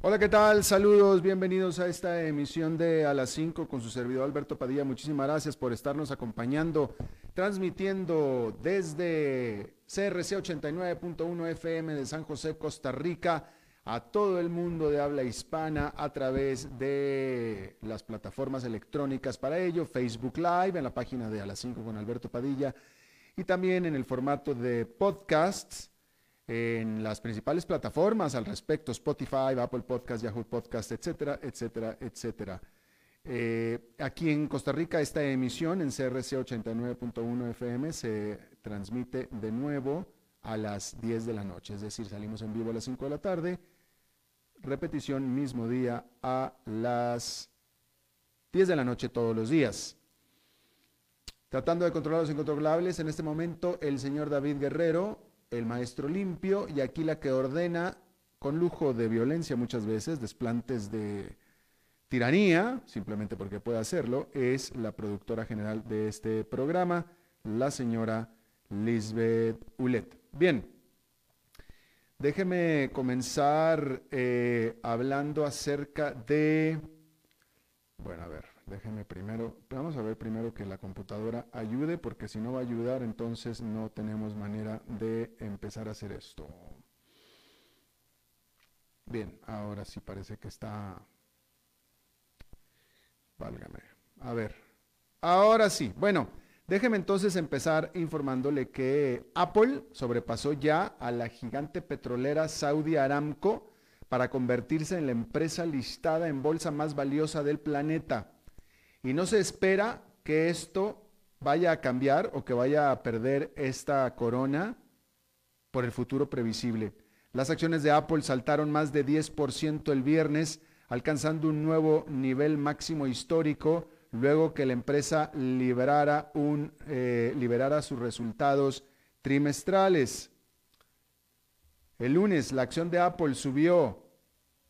Hola, ¿qué tal? Saludos, bienvenidos a esta emisión de A las 5 con su servidor Alberto Padilla. Muchísimas gracias por estarnos acompañando, transmitiendo desde CRC 89.1 FM de San José, Costa Rica, a todo el mundo de habla hispana a través de las plataformas electrónicas para ello, Facebook Live, en la página de A las 5 con Alberto Padilla, y también en el formato de podcasts en las principales plataformas al respecto, Spotify, Apple Podcast, Yahoo Podcast, etcétera, etcétera, etcétera. Eh, aquí en Costa Rica esta emisión en CRC 89.1 FM se transmite de nuevo a las 10 de la noche, es decir, salimos en vivo a las 5 de la tarde, repetición mismo día a las 10 de la noche todos los días. Tratando de controlar los incontrolables, en este momento el señor David Guerrero el maestro limpio y aquí la que ordena con lujo de violencia muchas veces, desplantes de tiranía, simplemente porque puede hacerlo, es la productora general de este programa, la señora Lisbeth Ulet. Bien, déjeme comenzar eh, hablando acerca de, bueno, a ver, Déjenme primero, vamos a ver primero que la computadora ayude, porque si no va a ayudar, entonces no tenemos manera de empezar a hacer esto. Bien, ahora sí parece que está... Válgame. A ver. Ahora sí. Bueno, déjeme entonces empezar informándole que Apple sobrepasó ya a la gigante petrolera Saudi Aramco para convertirse en la empresa listada en bolsa más valiosa del planeta. Y no se espera que esto vaya a cambiar o que vaya a perder esta corona por el futuro previsible. Las acciones de Apple saltaron más de 10% el viernes, alcanzando un nuevo nivel máximo histórico luego que la empresa liberara, eh, liberara sus resultados trimestrales. El lunes la acción de Apple subió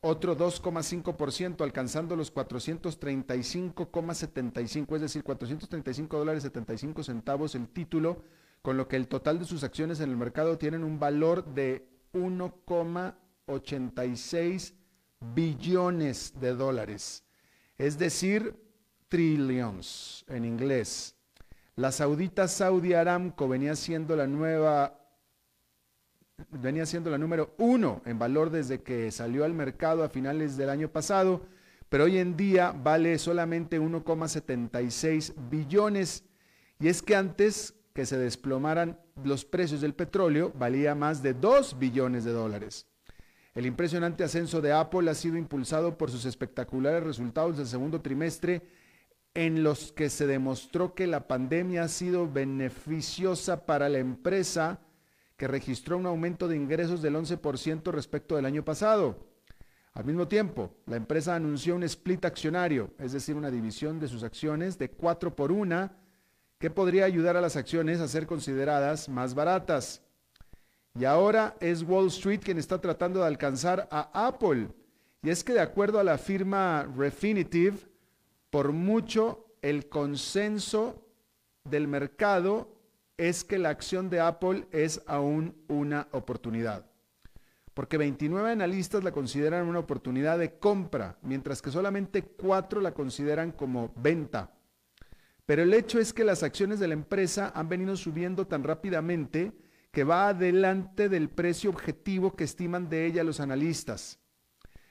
otro 2,5%, alcanzando los 435,75, es decir, 435 dólares 75 centavos el título, con lo que el total de sus acciones en el mercado tienen un valor de 1,86 billones de dólares, es decir, trillions en inglés. La saudita Saudi Aramco venía siendo la nueva venía siendo la número uno en valor desde que salió al mercado a finales del año pasado, pero hoy en día vale solamente 1,76 billones. Y es que antes que se desplomaran los precios del petróleo, valía más de 2 billones de dólares. El impresionante ascenso de Apple ha sido impulsado por sus espectaculares resultados del segundo trimestre en los que se demostró que la pandemia ha sido beneficiosa para la empresa, que registró un aumento de ingresos del 11% respecto del año pasado. Al mismo tiempo, la empresa anunció un split accionario, es decir, una división de sus acciones de 4 por 1, que podría ayudar a las acciones a ser consideradas más baratas. Y ahora es Wall Street quien está tratando de alcanzar a Apple. Y es que de acuerdo a la firma Refinitiv, por mucho el consenso del mercado es que la acción de Apple es aún una oportunidad. Porque 29 analistas la consideran una oportunidad de compra, mientras que solamente 4 la consideran como venta. Pero el hecho es que las acciones de la empresa han venido subiendo tan rápidamente que va adelante del precio objetivo que estiman de ella los analistas.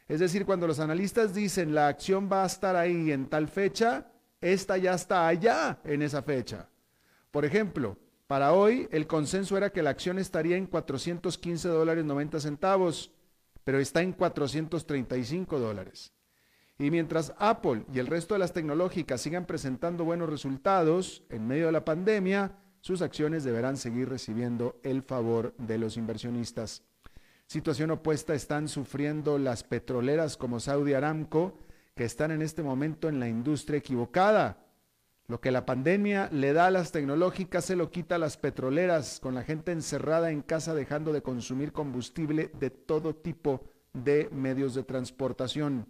Es decir, cuando los analistas dicen la acción va a estar ahí en tal fecha, esta ya está allá en esa fecha. Por ejemplo, Para hoy, el consenso era que la acción estaría en 415 dólares 90 centavos, pero está en 435 dólares. Y mientras Apple y el resto de las tecnológicas sigan presentando buenos resultados en medio de la pandemia, sus acciones deberán seguir recibiendo el favor de los inversionistas. Situación opuesta están sufriendo las petroleras como Saudi Aramco, que están en este momento en la industria equivocada. Lo que la pandemia le da a las tecnológicas se lo quita a las petroleras, con la gente encerrada en casa dejando de consumir combustible de todo tipo de medios de transportación.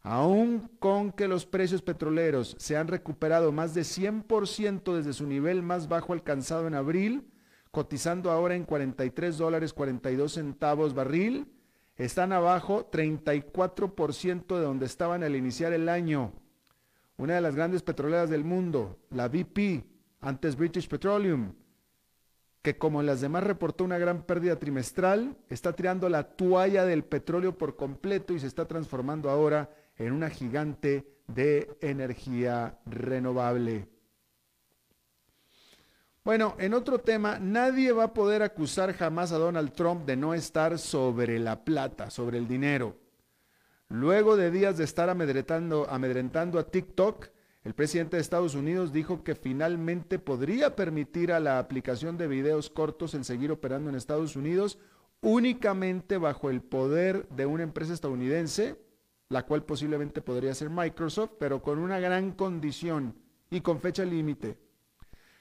Aún con que los precios petroleros se han recuperado más de 100% desde su nivel más bajo alcanzado en abril, cotizando ahora en 43 dólares 42 centavos barril, están abajo 34% de donde estaban al iniciar el año una de las grandes petroleras del mundo, la BP, antes British Petroleum, que como las demás reportó una gran pérdida trimestral, está tirando la toalla del petróleo por completo y se está transformando ahora en una gigante de energía renovable. Bueno, en otro tema, nadie va a poder acusar jamás a Donald Trump de no estar sobre la plata, sobre el dinero. Luego de días de estar amedrentando, a TikTok, el presidente de Estados Unidos dijo que finalmente podría permitir a la aplicación de videos cortos el seguir operando en Estados Unidos únicamente bajo el poder de una empresa estadounidense, la cual posiblemente podría ser Microsoft, pero con una gran condición y con fecha límite.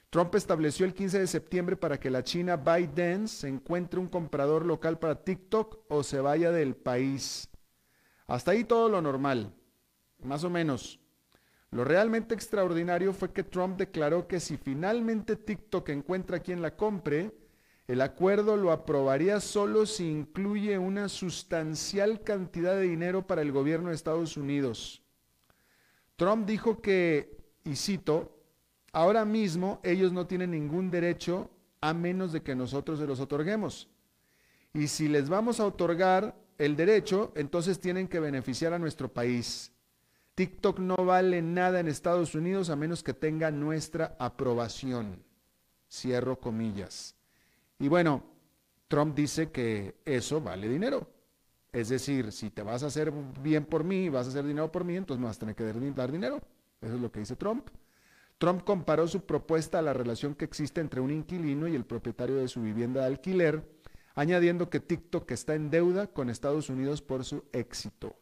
Trump estableció el 15 de septiembre para que la China ByteDance encuentre un comprador local para TikTok o se vaya del país. Hasta ahí todo lo normal, más o menos. Lo realmente extraordinario fue que Trump declaró que si finalmente TikTok encuentra quien la compre, el acuerdo lo aprobaría solo si incluye una sustancial cantidad de dinero para el gobierno de Estados Unidos. Trump dijo que, y cito, ahora mismo ellos no tienen ningún derecho a menos de que nosotros se los otorguemos. Y si les vamos a otorgar, el derecho, entonces tienen que beneficiar a nuestro país. TikTok no vale nada en Estados Unidos a menos que tenga nuestra aprobación. Cierro comillas. Y bueno, Trump dice que eso vale dinero. Es decir, si te vas a hacer bien por mí, vas a hacer dinero por mí, entonces me vas a tener que dar dinero. Eso es lo que dice Trump. Trump comparó su propuesta a la relación que existe entre un inquilino y el propietario de su vivienda de alquiler añadiendo que TikTok está en deuda con Estados Unidos por su éxito.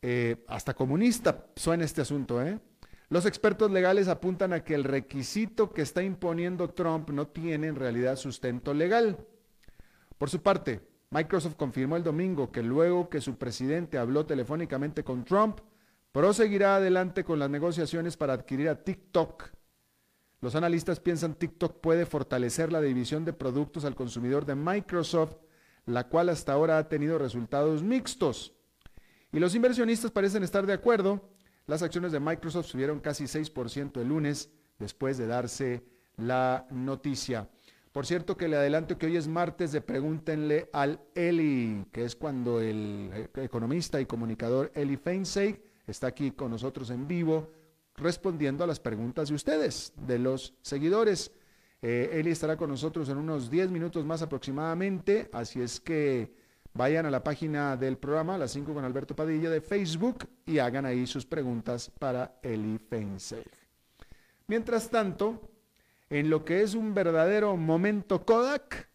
Eh, hasta comunista suena este asunto, ¿eh? Los expertos legales apuntan a que el requisito que está imponiendo Trump no tiene en realidad sustento legal. Por su parte, Microsoft confirmó el domingo que luego que su presidente habló telefónicamente con Trump, proseguirá adelante con las negociaciones para adquirir a TikTok los analistas piensan TikTok puede fortalecer la división de productos al consumidor de Microsoft, la cual hasta ahora ha tenido resultados mixtos. Y los inversionistas parecen estar de acuerdo. Las acciones de Microsoft subieron casi 6% el lunes después de darse la noticia. Por cierto que le adelanto que hoy es martes de Pregúntenle al Eli, que es cuando el economista y comunicador Eli Feinseig está aquí con nosotros en vivo respondiendo a las preguntas de ustedes, de los seguidores. Eh, Eli estará con nosotros en unos 10 minutos más aproximadamente, así es que vayan a la página del programa, las 5 con Alberto Padilla de Facebook, y hagan ahí sus preguntas para Eli Feinseig. Mientras tanto, en lo que es un verdadero momento Kodak,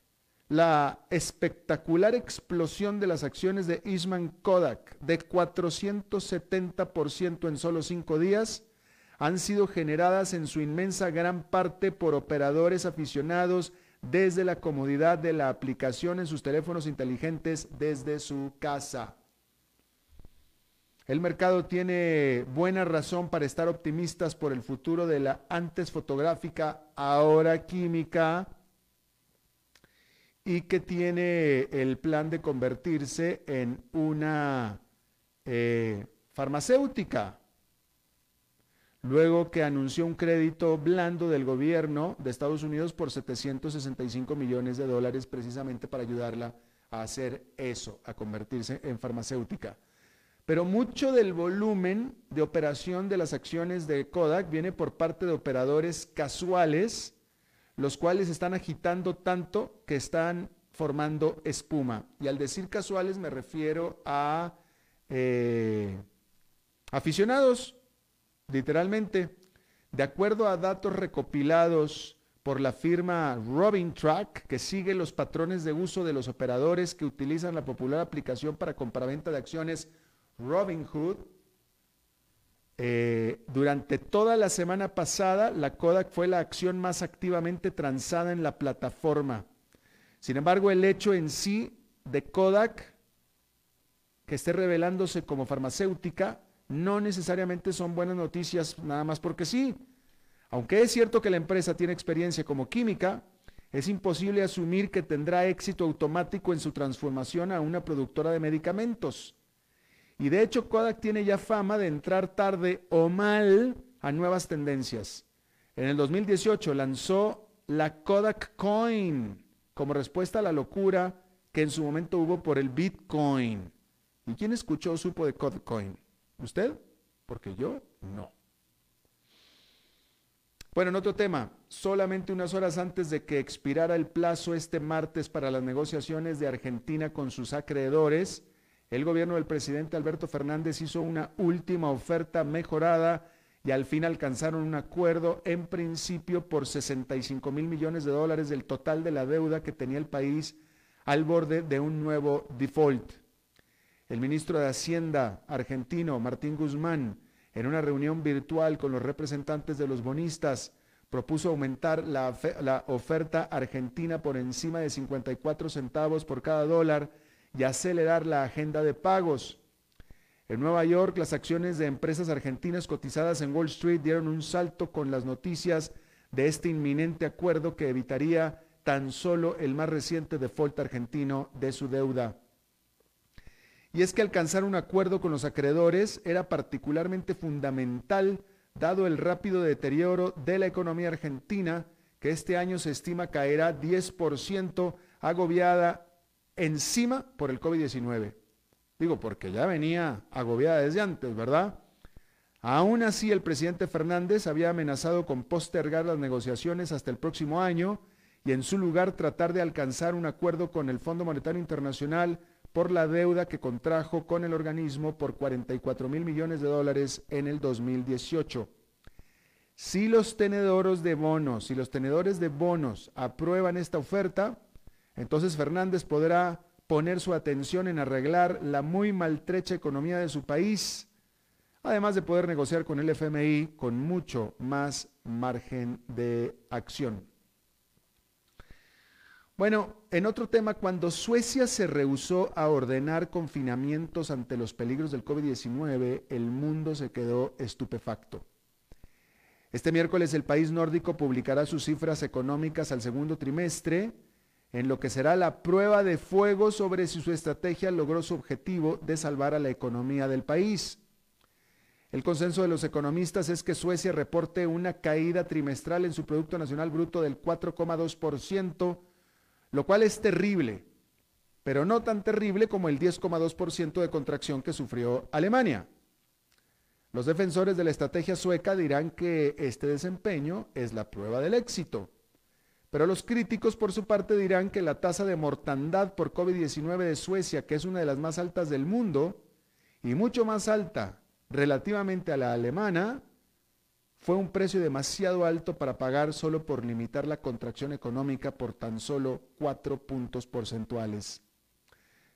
la espectacular explosión de las acciones de Eastman Kodak de 470% en solo cinco días han sido generadas en su inmensa gran parte por operadores aficionados desde la comodidad de la aplicación en sus teléfonos inteligentes desde su casa. El mercado tiene buena razón para estar optimistas por el futuro de la antes fotográfica, ahora química, y que tiene el plan de convertirse en una eh, farmacéutica luego que anunció un crédito blando del gobierno de Estados Unidos por 765 millones de dólares precisamente para ayudarla a hacer eso, a convertirse en farmacéutica. pero mucho del volumen de operación de las acciones de Kodak viene por parte de operadores casuales, los cuales están agitando tanto que están formando espuma. Y al decir casuales me refiero a eh, aficionados, literalmente. De acuerdo a datos recopilados por la firma Robin Track, que sigue los patrones de uso de los operadores que utilizan la popular aplicación para compraventa de acciones Robinhood. Eh, durante toda la semana pasada, la Kodak fue la acción más activamente transada en la plataforma. Sin embargo, el hecho en sí de Kodak, que esté revelándose como farmacéutica, no necesariamente son buenas noticias nada más porque sí. Aunque es cierto que la empresa tiene experiencia como química, es imposible asumir que tendrá éxito automático en su transformación a una productora de medicamentos. Y de hecho Kodak tiene ya fama de entrar tarde o mal a nuevas tendencias. En el 2018 lanzó la Kodak Coin como respuesta a la locura que en su momento hubo por el Bitcoin. ¿Y quién escuchó o supo de Kodak Coin? ¿Usted? Porque yo no. Bueno, en otro tema, solamente unas horas antes de que expirara el plazo este martes para las negociaciones de Argentina con sus acreedores, el gobierno del presidente Alberto Fernández hizo una última oferta mejorada y al fin alcanzaron un acuerdo en principio por 65 mil millones de dólares del total de la deuda que tenía el país al borde de un nuevo default. El ministro de Hacienda argentino, Martín Guzmán, en una reunión virtual con los representantes de los bonistas, propuso aumentar la, oferta argentina por encima de 54 centavos por cada dólar y acelerar la agenda de pagos. En Nueva York, las acciones de empresas argentinas cotizadas en Wall Street dieron un salto con las noticias de este inminente acuerdo que evitaría tan solo el más reciente default argentino de su deuda. Y es que alcanzar un acuerdo con los acreedores era particularmente fundamental dado el rápido deterioro de la economía argentina, que este año se estima caerá 10%, agobiada encima por el COVID-19. Digo, porque ya venía agobiada desde antes, ¿verdad? Aún así, el presidente Fernández había amenazado con postergar las negociaciones hasta el próximo año y en su lugar tratar de alcanzar un acuerdo con el Fondo Monetario Internacional por la deuda que contrajo con el organismo por 44 mil millones de dólares en el 2018. Si los tenedores de bonos, si los tenedores de bonos aprueban esta oferta, entonces Fernández podrá poner su atención en arreglar la muy maltrecha economía de su país, además de poder negociar con el FMI con mucho más margen de acción. Bueno, en otro tema, cuando Suecia se rehusó a ordenar confinamientos ante los peligros del COVID-19, el mundo se quedó estupefacto. Este miércoles el país nórdico publicará sus cifras económicas al segundo trimestre en lo que será la prueba de fuego sobre si su estrategia logró su objetivo de salvar a la economía del país. El consenso de los economistas es que Suecia reporte una caída trimestral en su Producto Nacional Bruto del 4,2%, lo cual es terrible, pero no tan terrible como el 10,2% de contracción que sufrió Alemania. Los defensores de la estrategia sueca dirán que este desempeño es la prueba del éxito. Pero los críticos, por su parte, dirán que la tasa de mortandad por COVID-19 de Suecia, que es una de las más altas del mundo y mucho más alta relativamente a la alemana, fue un precio demasiado alto para pagar solo por limitar la contracción económica por tan solo cuatro puntos porcentuales.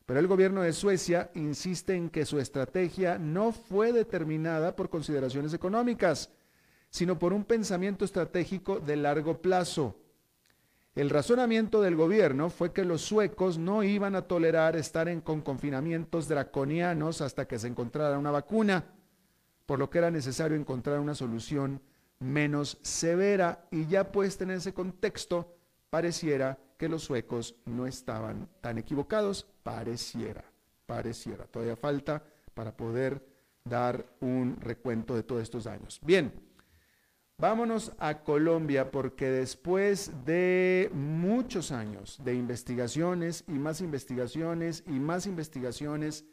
Pero el gobierno de Suecia insiste en que su estrategia no fue determinada por consideraciones económicas, sino por un pensamiento estratégico de largo plazo el razonamiento del gobierno fue que los suecos no iban a tolerar estar en, con confinamientos draconianos hasta que se encontrara una vacuna, por lo que era necesario encontrar una solución menos severa y ya puesta en ese contexto, pareciera que los suecos no estaban tan equivocados, pareciera, pareciera. Todavía falta para poder dar un recuento de todos estos años. Bien. Vámonos a Colombia porque después de muchos años de investigaciones y más investigaciones y más investigaciones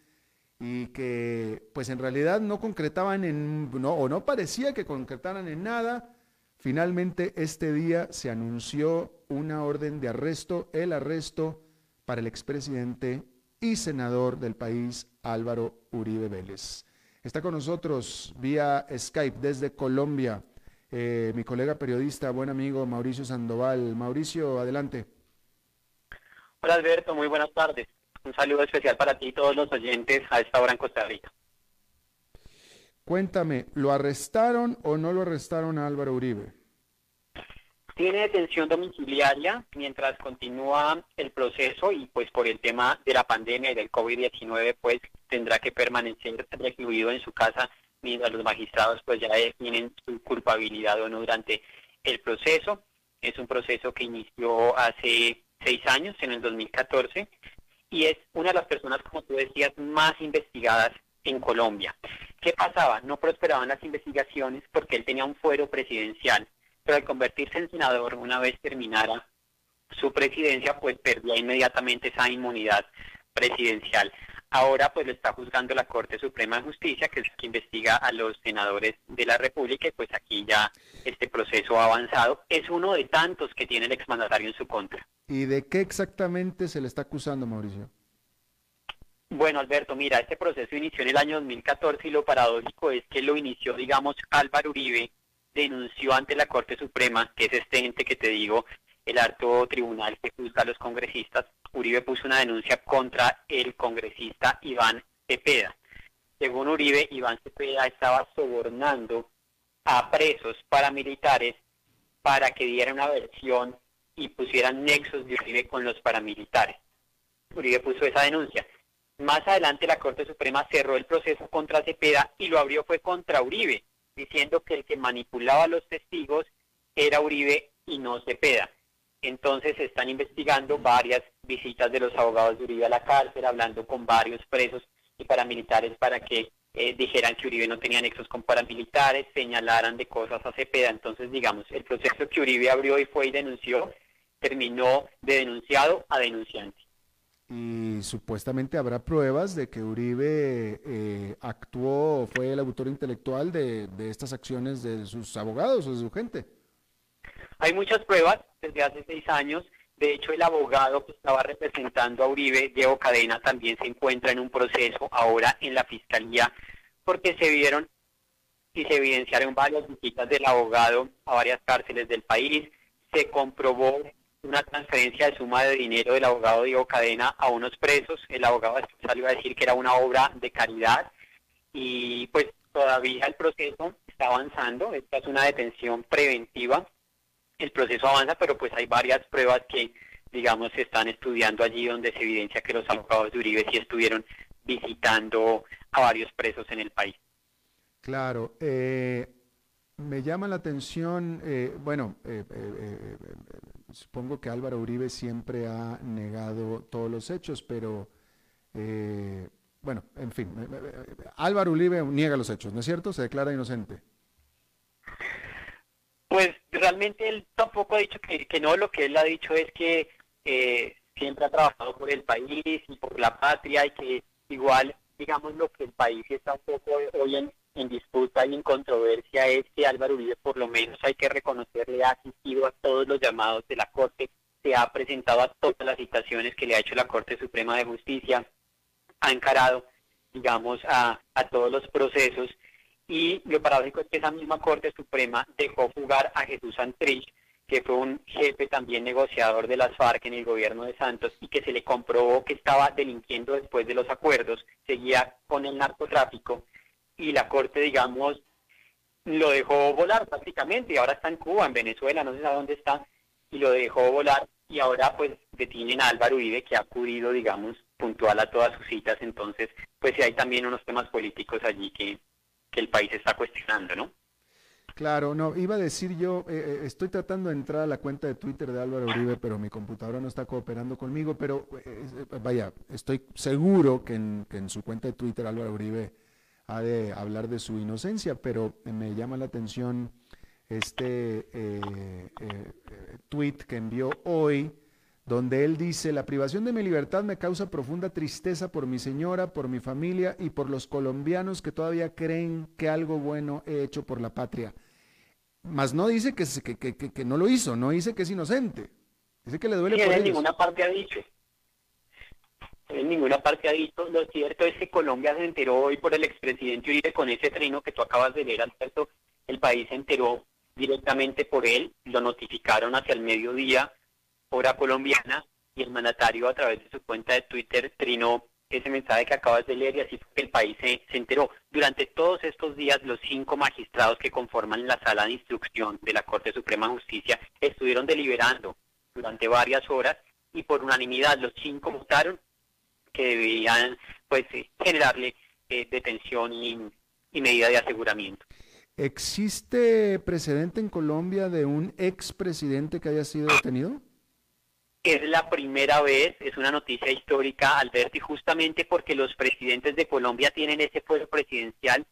y que pues en realidad no concretaban en, no, o no parecía que concretaran en nada. Finalmente este día se anunció una orden de arresto, el arresto para el expresidente y senador del país Álvaro Uribe Vélez. Está con nosotros vía Skype desde Colombia eh, mi colega periodista, buen amigo Mauricio Sandoval. Mauricio, adelante. Hola Alberto, muy buenas tardes. Un saludo especial para ti y todos los oyentes a esta hora en Costa Rica. Cuéntame, ¿lo arrestaron o no lo arrestaron a Álvaro Uribe? Tiene detención domiciliaria mientras continúa el proceso y pues por el tema de la pandemia y del COVID-19 pues tendrá que permanecer recluido en su casa mientras los magistrados pues ya definen su culpabilidad o no durante el proceso. Es un proceso que inició hace seis años, en el 2014, y es una de las personas, como tú decías, más investigadas en Colombia. ¿Qué pasaba? No prosperaban las investigaciones porque él tenía un fuero presidencial, pero al convertirse en senador, una vez terminara su presidencia, pues perdía inmediatamente esa inmunidad presidencial. Ahora pues lo está juzgando la Corte Suprema de Justicia, que es la que investiga a los senadores de la República, y pues aquí ya este proceso ha avanzado. Es uno de tantos que tiene el exmandatario en su contra. ¿Y de qué exactamente se le está acusando, Mauricio? Bueno, Alberto, mira, este proceso inició en el año 2014 y lo paradójico es que lo inició, digamos, Álvaro Uribe, denunció ante la Corte Suprema, que es este ente que te digo, el alto tribunal que juzga a los congresistas, Uribe puso una denuncia contra el congresista Iván Cepeda. Según Uribe, Iván Cepeda estaba sobornando a presos paramilitares para que dieran una versión y pusieran nexos de Uribe con los paramilitares. Uribe puso esa denuncia. Más adelante la Corte Suprema cerró el proceso contra Cepeda y lo abrió fue contra Uribe, diciendo que el que manipulaba los testigos era Uribe y no Cepeda. Entonces se están investigando varias visitas de los abogados de Uribe a la cárcel, hablando con varios presos y paramilitares para que eh, dijeran que Uribe no tenía nexos con paramilitares, señalaran de cosas a Cepeda. Entonces, digamos, el proceso que Uribe abrió y fue y denunció terminó de denunciado a denunciante. Y supuestamente habrá pruebas de que Uribe eh, actuó, fue el autor intelectual de, de estas acciones de sus abogados o de su gente. Hay muchas pruebas desde hace seis años. De hecho, el abogado que estaba representando a Uribe, Diego Cadena, también se encuentra en un proceso ahora en la fiscalía porque se vieron y se evidenciaron varias visitas del abogado a varias cárceles del país. Se comprobó una transferencia de suma de dinero del abogado Diego Cadena a unos presos. El abogado salió a decir que era una obra de caridad y pues todavía el proceso está avanzando. Esta es una detención preventiva el proceso avanza, pero pues hay varias pruebas que, digamos, se están estudiando allí donde se evidencia que los abogados de Uribe sí estuvieron visitando a varios presos en el país. Claro. Eh, me llama la atención, eh, bueno, eh, supongo que Álvaro Uribe siempre ha negado todos los hechos, pero, bueno, en fin, Álvaro Uribe niega los hechos, ¿no es cierto? Se declara inocente. Pues realmente él tampoco ha dicho que, no, lo que él ha dicho es que eh, siempre ha trabajado por el país y por la patria y que igual, digamos, lo que el país está un poco hoy en, disputa y en controversia es que Álvaro Uribe por lo menos hay que reconocerle ha asistido a todos los llamados de la Corte, se ha presentado a todas las citaciones que le ha hecho la Corte Suprema de Justicia, ha encarado, digamos, a, a todos los procesos y lo paradójico es que esa misma Corte Suprema dejó jugar a Jesús Santrich, que fue un jefe también negociador de las FARC en el gobierno de Santos y que se le comprobó que estaba delinquiendo después de los acuerdos, seguía con el narcotráfico y la Corte, digamos, lo dejó volar prácticamente. Y ahora está en Cuba, en Venezuela, no sé a dónde está, y lo dejó volar y ahora pues detienen a Álvaro Uribe que ha acudido, digamos, puntual a todas sus citas, entonces pues sí hay también unos temas políticos allí que, que el país está cuestionando, ¿no? Claro, no, iba a decir yo, eh, eh, estoy tratando de entrar a la cuenta de Twitter de Álvaro Uribe, pero mi computadora no está cooperando conmigo, pero eh, vaya, estoy seguro que en, su cuenta de Twitter Álvaro Uribe ha de hablar de su inocencia, pero me llama la atención este tweet que envió hoy donde él dice, la privación de mi libertad me causa profunda tristeza por mi señora, por mi familia y por los colombianos que todavía creen que algo bueno he hecho por la patria. Mas no dice que, que, que, que no lo hizo, no dice que es inocente. Dice que le duele por en ninguna parte ha dicho. En ninguna parte ha dicho. Lo cierto es que Colombia se enteró hoy por el expresidente Uribe con ese trino que tú acabas de leer, Alberto. El país se enteró directamente por él, lo notificaron hacia el mediodía hora colombiana y el mandatario a través de su cuenta de Twitter trinó ese mensaje que acabas de leer y así fue que el país se, enteró. Durante todos estos días, los cinco magistrados que conforman la sala de instrucción de la Corte Suprema de Justicia estuvieron deliberando durante varias horas y por unanimidad los cinco votaron que debían pues eh, generarle eh, detención y, y medida de aseguramiento. ¿Existe precedente en Colombia de un expresidente que haya sido detenido? Es la primera vez, es una noticia histórica, Alberto, y justamente porque los presidentes de Colombia tienen ese fuero presidencial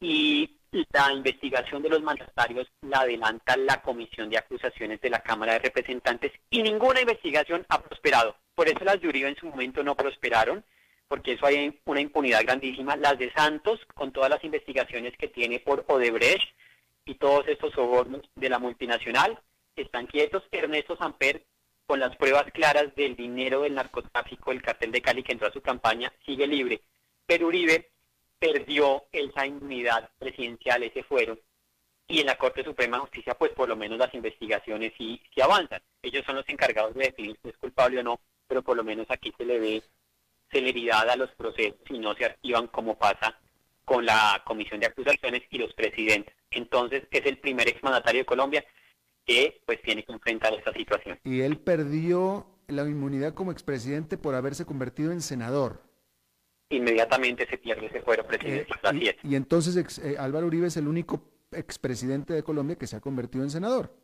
y la investigación de los mandatarios la adelanta la Comisión de Acusaciones de la Cámara de Representantes y ninguna investigación ha prosperado. Por eso las de Uribe en su momento no prosperaron, porque eso hay una impunidad grandísima. Las de Santos, con todas las investigaciones que tiene por Odebrecht y todos estos sobornos de la multinacional, están quietos. Ernesto Samper con las pruebas claras del dinero del narcotráfico del cartel de Cali que entró a su campaña, sigue libre. Pero Uribe perdió esa inmunidad presidencial, ese fuero, y en la Corte Suprema de Justicia, pues por lo menos las investigaciones sí, sí avanzan. Ellos son los encargados de definir si es culpable o no, pero por lo menos aquí se le ve celeridad a los procesos y no se activan como pasa con la Comisión de Acusaciones y los presidentes. Entonces, es el primer exmandatario de Colombia que pues tiene que enfrentar esta situación. Y él perdió la inmunidad como expresidente por haberse convertido en senador. Inmediatamente se pierde ese fuero presidencial. Eh, y, entonces eh, Álvaro Uribe es el único expresidente de Colombia que se ha convertido en senador.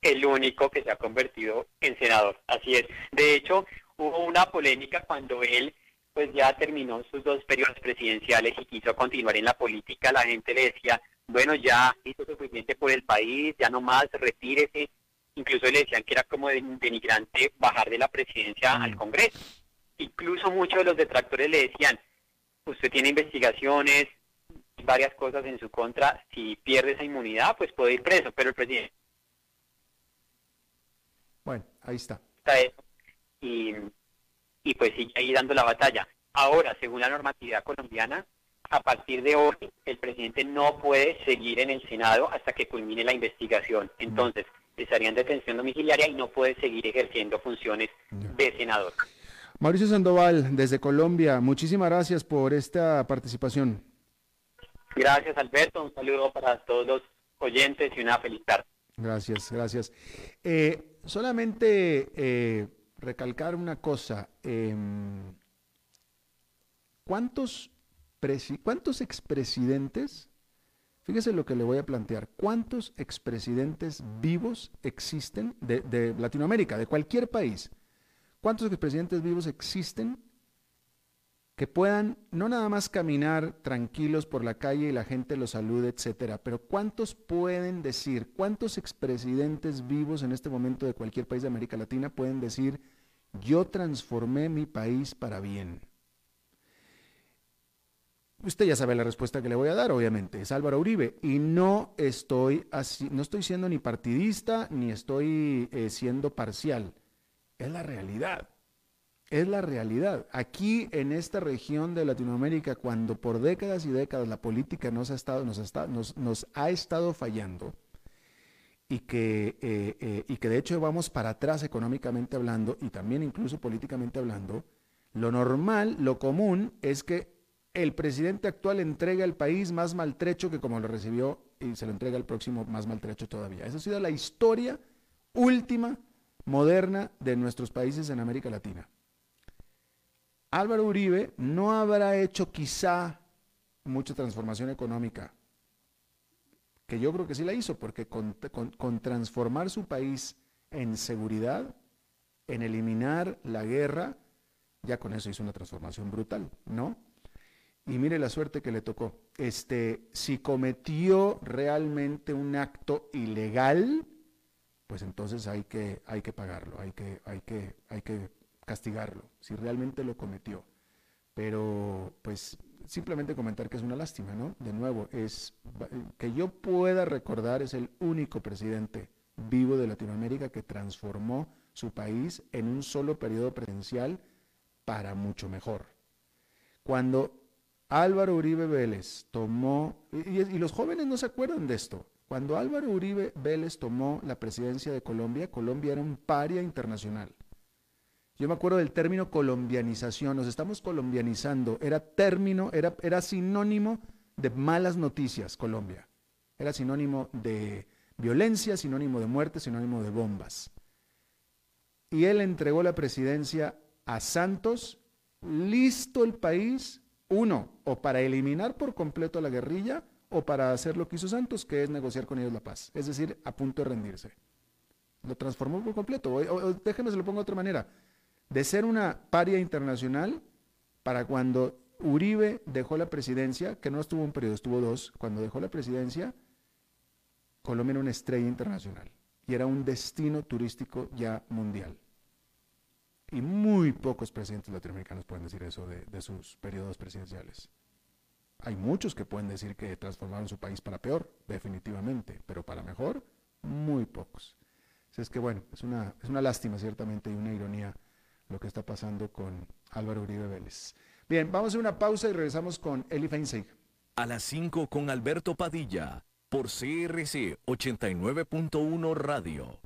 El único que se ha convertido en senador, así es. De hecho, hubo una polémica cuando él pues ya terminó sus dos periodos presidenciales y quiso continuar en la política. La gente le decía, bueno, ya hizo suficiente por el país, ya no más, retírese. Incluso le decían que era como denigrante bajar de la presidencia al mm. Congreso. Incluso muchos de los detractores le decían, usted tiene investigaciones, varias cosas en su contra, si pierde esa inmunidad, pues puede ir preso, pero el presidente... Bueno, ahí está. Y, y pues sigue ahí dando la batalla. Ahora, según la normatividad colombiana, a partir de hoy el presidente no puede seguir en el Senado hasta que culmine la investigación. Entonces, estaría en detención domiciliaria y no puede seguir ejerciendo funciones de senador. Mauricio Sandoval, desde Colombia, muchísimas gracias por esta participación. Gracias, Alberto. Un saludo para todos los oyentes y una feliz tarde. Gracias, gracias. Eh, solamente eh, recalcar una cosa. Em, ¿Cuántos ¿Cuántos expresidentes? Fíjese lo que le voy a plantear. ¿Cuántos expresidentes vivos existen de, Latinoamérica, de cualquier país? ¿Cuántos expresidentes vivos existen que puedan no nada más caminar tranquilos por la calle y la gente los salude, etcétera, pero cuántos pueden decir, cuántos expresidentes vivos en este momento de cualquier país de América Latina pueden decir, yo transformé mi país para bien? Usted ya sabe la respuesta que le voy a dar, obviamente, es Álvaro Uribe. Y no estoy así, no estoy siendo ni partidista ni estoy eh, siendo parcial. Es la realidad. Es la realidad. Aquí en esta región de Latinoamérica, cuando por décadas y décadas la política nos ha estado, nos, nos, nos ha estado fallando, y que, eh, eh, y que de hecho vamos para atrás económicamente hablando y también incluso políticamente hablando, lo normal, lo común es que el presidente actual entrega el país más maltrecho que como lo recibió y se lo entrega el próximo más maltrecho todavía. Esa ha sido la historia última, moderna de nuestros países en América Latina. Álvaro Uribe no habrá hecho quizá mucha transformación económica, que yo creo que sí la hizo, porque con, con transformar su país en seguridad, en eliminar la guerra, ya con eso hizo una transformación brutal, ¿no? Y mire la suerte que le tocó. Este, si cometió realmente un acto ilegal, pues entonces hay que, hay que pagarlo, hay que, hay, que, hay que castigarlo, si realmente lo cometió. Pero pues simplemente comentar que es una lástima, ¿no? De nuevo, es que yo pueda recordar, es el único presidente vivo de Latinoamérica que transformó su país en un solo periodo presidencial para mucho mejor. Cuando Álvaro Uribe Vélez tomó, y, los jóvenes no se acuerdan de esto, cuando Álvaro Uribe Vélez tomó la presidencia de Colombia, Colombia era un paria internacional. Yo me acuerdo del término colombianización, nos estamos colombianizando, era término, era, era sinónimo de malas noticias Colombia, era sinónimo de violencia, sinónimo de muerte, sinónimo de bombas. Y él entregó la presidencia a Santos, listo el país, uno, o para eliminar por completo a la guerrilla, o para hacer lo que hizo Santos, que es negociar con ellos la paz, es decir, a punto de rendirse. Lo transformó por completo. O, déjeme se lo pongo de otra manera. De ser una paria internacional, para cuando Uribe dejó la presidencia, que no estuvo un periodo, estuvo dos, cuando dejó la presidencia, Colombia era una estrella internacional y era un destino turístico ya mundial. Y muy pocos presidentes latinoamericanos pueden decir eso de, sus periodos presidenciales. Hay muchos que pueden decir que transformaron su país para peor, definitivamente, pero para mejor, muy pocos. es que bueno, es una, es una lástima ciertamente y una ironía lo que está pasando con Álvaro Uribe Vélez. Bien, vamos a una pausa y regresamos con Eli Feinseig. A las 5 con Alberto Padilla, por CRC 89.1 Radio.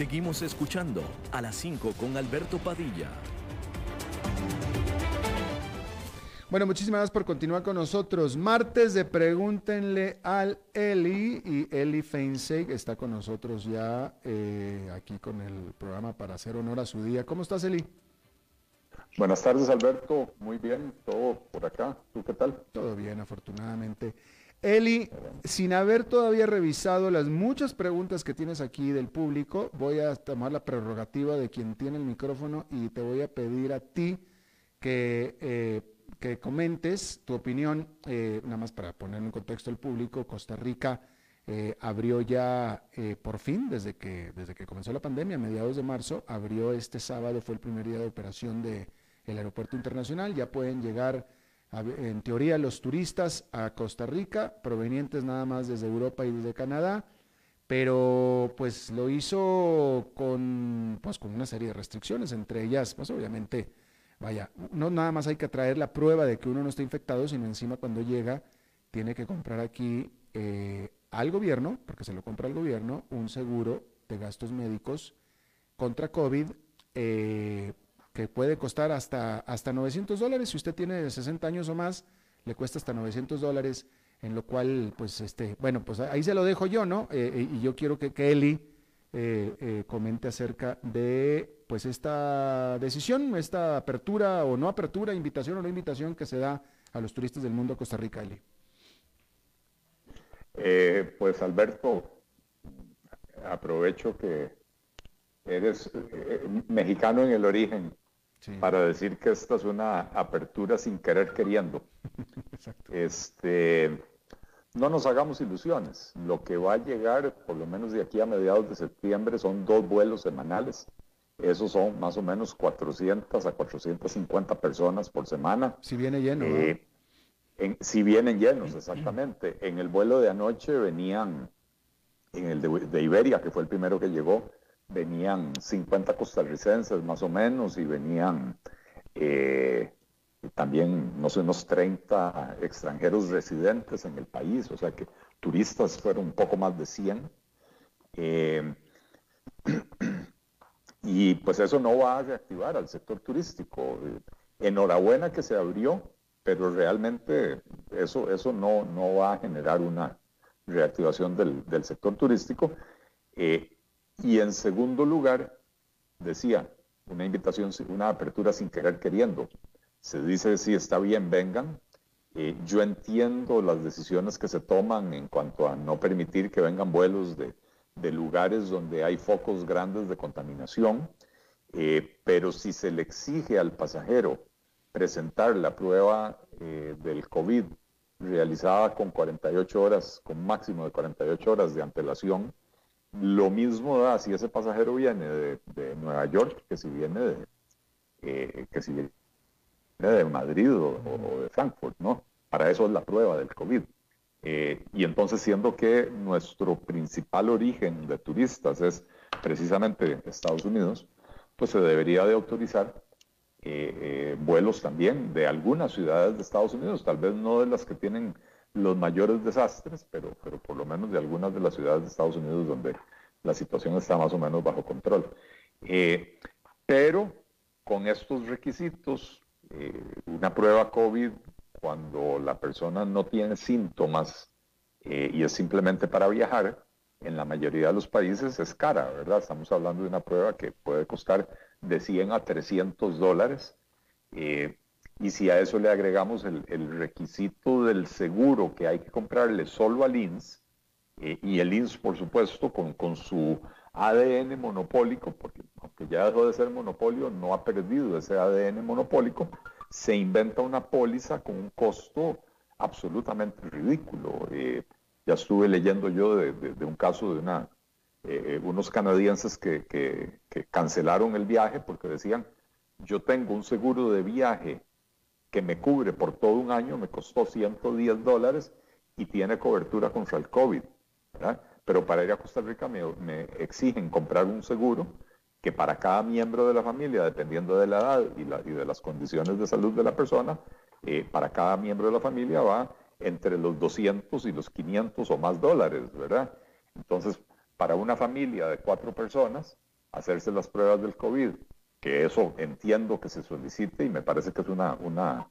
Seguimos escuchando a las 5 con Alberto Padilla. Bueno, muchísimas gracias por continuar con nosotros. Martes de Pregúntenle al Eli y Eli Feinseig está con nosotros ya eh, aquí con el programa para hacer honor a su día. ¿Cómo estás, Eli? Buenas tardes, Alberto. Muy bien, todo por acá. ¿Tú qué tal? Todo bien, afortunadamente. Eli, sin haber todavía revisado las muchas preguntas que tienes aquí del público, voy a tomar la prerrogativa de quien tiene el micrófono y te voy a pedir a ti que, eh, que comentes tu opinión, eh, nada más para poner en contexto al público, Costa Rica eh, abrió ya por fin, desde que, desde que comenzó la pandemia, a mediados de marzo, abrió este sábado, fue el primer día de operación del el aeropuerto internacional, ya pueden llegar en teoría los turistas a Costa Rica, provenientes nada más desde Europa y desde Canadá, pero pues lo hizo con, pues, con una serie de restricciones, entre ellas, pues obviamente, vaya, no nada más hay que traer la prueba de que uno no está infectado, sino encima cuando llega tiene que comprar aquí eh, al gobierno, porque se lo compra al gobierno, un seguro de gastos médicos contra COVID eh, que puede costar hasta, hasta 900 dólares. Si usted tiene 60 años o más, le cuesta hasta 900 dólares, en lo cual, pues, este, bueno, pues ahí se lo dejo yo, ¿no? Eh, eh, y yo quiero que Kelly eh, comente acerca de, pues, esta decisión, esta apertura o no apertura, invitación o no invitación que se da a los turistas del mundo a Costa Rica, Eli. pues, Alberto, aprovecho que eres mexicano en el origen para decir que esta es una apertura sin querer queriendo. Este, no nos hagamos ilusiones. Lo que va a llegar, por lo menos de aquí a mediados de septiembre, son dos vuelos semanales. Esos son más o menos 400 a 450 personas por semana. Si viene lleno. Eh, si vienen llenos, exactamente. En el vuelo de anoche venían, en el de Iberia, que fue el primero que llegó, venían 50 costarricenses más o menos y venían eh, también, no sé, unos 30 extranjeros residentes en el país, o sea que turistas fueron un poco más de 100. Eh, y pues eso no va a reactivar al sector turístico. Enhorabuena que se abrió, pero realmente eso, eso no, no va a generar una reactivación del, del sector turístico. Eh, y en segundo lugar, decía, una invitación, una apertura sin querer queriendo. Se dice, si está bien, vengan. Eh, yo entiendo las decisiones que se toman en cuanto a no permitir que vengan vuelos de, de lugares donde hay focos grandes de contaminación, eh, pero si se le exige al pasajero presentar la prueba eh, del COVID realizada con 48 horas, con máximo de 48 horas de antelación, lo mismo da si ese pasajero viene de, Nueva York que si viene de, eh, que si viene de Madrid o, o, de Frankfurt, ¿no? Para eso es la prueba del COVID. Eh, y entonces, siendo que nuestro principal origen de turistas es precisamente Estados Unidos, pues se debería de autorizar eh, eh, vuelos también de algunas ciudades de Estados Unidos, tal vez no de las que tienen los mayores desastres, pero, pero por lo menos de algunas de las ciudades de Estados Unidos donde la situación está más o menos bajo control. pero con estos requisitos, una prueba COVID cuando la persona no tiene síntomas eh, y es simplemente para viajar, en la mayoría de los países es cara, ¿verdad? Estamos hablando de una prueba que puede costar de 100 a 300 dólares. Eh, y si a eso le agregamos el, requisito del seguro que hay que comprarle solo al INS, eh, y el INS, por supuesto, con, con su ADN monopólico, porque aunque ya dejó de ser monopolio, no ha perdido ese ADN monopólico, se inventa una póliza con un costo absolutamente ridículo. Eh, ya estuve leyendo yo de, un caso de una, eh, unos canadienses que, cancelaron el viaje porque decían, yo tengo un seguro de viaje que me cubre por todo un año, me costó 110 dólares y tiene cobertura contra el COVID. Pero para ir a Costa Rica me exigen comprar un seguro que para cada miembro de la familia, dependiendo de la edad y, de las condiciones de salud de la persona, eh, para cada miembro de la familia va entre los 200 y los 500 o más dólares, ¿verdad? Entonces, para una familia de cuatro personas, hacerse las pruebas del COVID, que eso entiendo que se solicite y me parece que es una, una,